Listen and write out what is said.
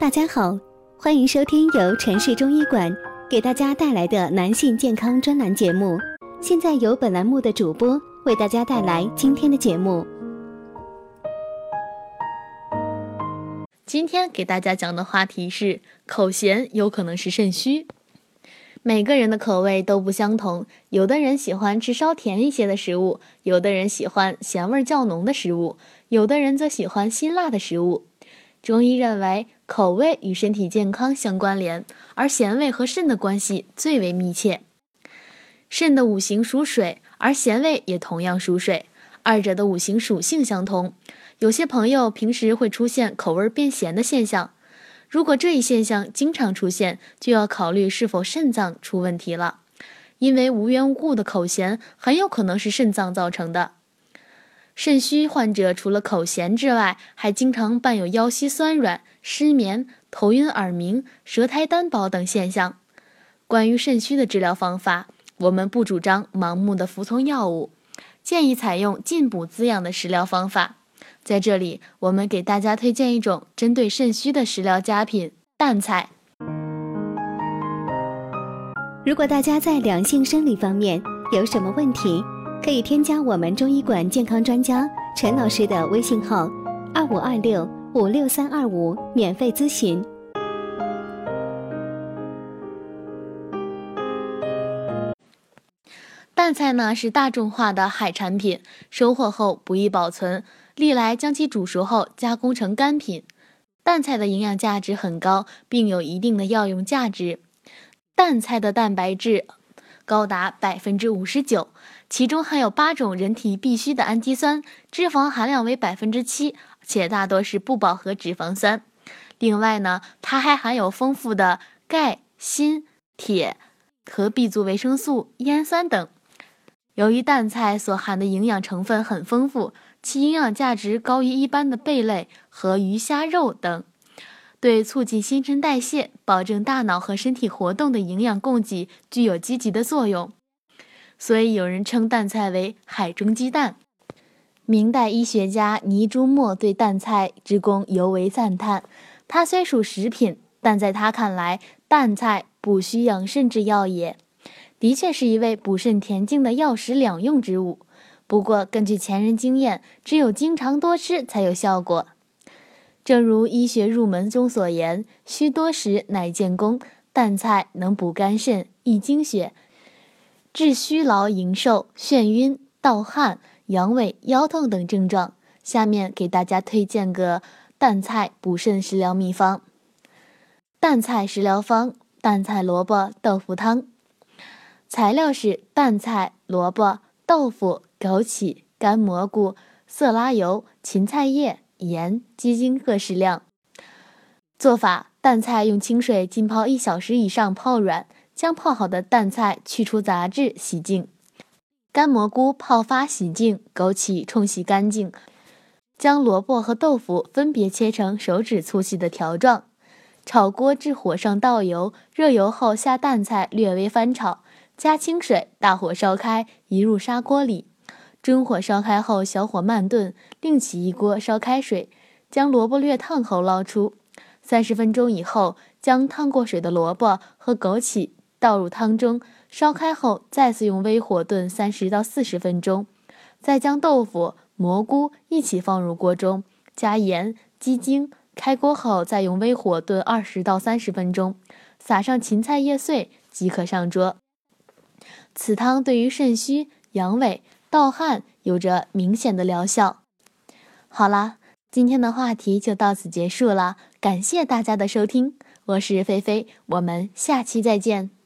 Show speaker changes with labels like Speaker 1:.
Speaker 1: 大家好，欢迎收听由城市中医馆给大家带来的男性健康专栏节目。现在由本栏目的主播为大家带来今天的节目。
Speaker 2: 今天给大家讲的话题是口咸有可能是肾虚。每个人的口味都不相同，有的人喜欢吃稍甜一些的食物，有的人喜欢咸味较浓的食物，有的人则喜欢辛辣的食物。中医认为，口味与身体健康相关联，而咸味和肾的关系最为密切。肾的五行属水，而咸味也同样属水，二者的五行属性相同。有些朋友平时会出现口味变咸的现象。如果这一现象经常出现，就要考虑是否肾脏出问题了，因为无缘无故的口咸很有可能是肾脏造成的。肾虚患者除了口咸之外，还经常伴有腰膝酸软、失眠、头晕耳鸣、舌苔单薄等现象。关于肾虚的治疗方法，我们不主张盲目的服从药物，建议采用进补滋养的食疗方法。在这里，我们给大家推荐一种针对肾虚的食疗佳品——淡菜。
Speaker 1: 如果大家在两性生理方面有什么问题，可以添加我们中医馆健康专家陈老师的微信号：二五二六五六三二五，免费咨询。
Speaker 2: 淡菜呢是大众化的海产品，收获后不易保存。历来将其煮熟后加工成干品，淡菜的营养价值很高，并有一定的药用价值。淡菜的蛋白质高达百分之五十九，其中含有八种人体必需的氨基酸，脂肪含量为百分之七，且大多是不饱和脂肪酸。另外呢，它还含有丰富的钙、锌、铁和 B 族维生素、烟酸等。由于淡菜所含的营养成分很丰富。其营养价值高于一般的贝类和鱼虾肉等，对促进新陈代谢、保证大脑和身体活动的营养供给具有积极的作用，所以有人称淡菜为“海中鸡蛋”。明代医学家倪朱墨对淡菜之功尤为赞叹。它虽属食品，但在他看来，淡菜补虚养肾之药也，的确是一味补肾填精的药食两用之物。不过，根据前人经验，只有经常多吃才有效果。正如医学入门中所言：“需多食，乃见功。”淡菜能补肝肾、益精血，治虚劳营瘦、眩晕、盗汗、阳痿、腰痛等症状。下面给大家推荐个淡菜补肾食疗秘方：淡菜食疗方——淡菜萝卜豆腐汤。材料是淡菜、萝卜、豆腐。枸杞、干蘑菇、色拉油、芹菜叶、盐、鸡精各适量。做法：淡菜用清水浸泡一小时以上，泡软，将泡好的淡菜去除杂质，洗净；干蘑菇泡发洗净，枸杞冲洗干净。将萝卜和豆腐分别切成手指粗细的条状。炒锅至火上倒油，热油后下淡菜，略微翻炒，加清水，大火烧开，移入砂锅里。中火烧开后，小火慢炖，另起一锅烧开水，将萝卜略烫后捞出。三十分钟以后，将烫过水的萝卜和枸杞倒入汤中，烧开后再次用微火炖三十到四十分钟。再将豆腐、蘑菇一起放入锅中，加盐、鸡精，开锅后再用微火炖二十到三十分钟，撒上芹菜叶碎即可上桌。此汤对于肾虚、阳痿。盗汗有着明显的疗效。好啦，今天的话题就到此结束了，感谢大家的收听，我是菲菲，我们下期再见。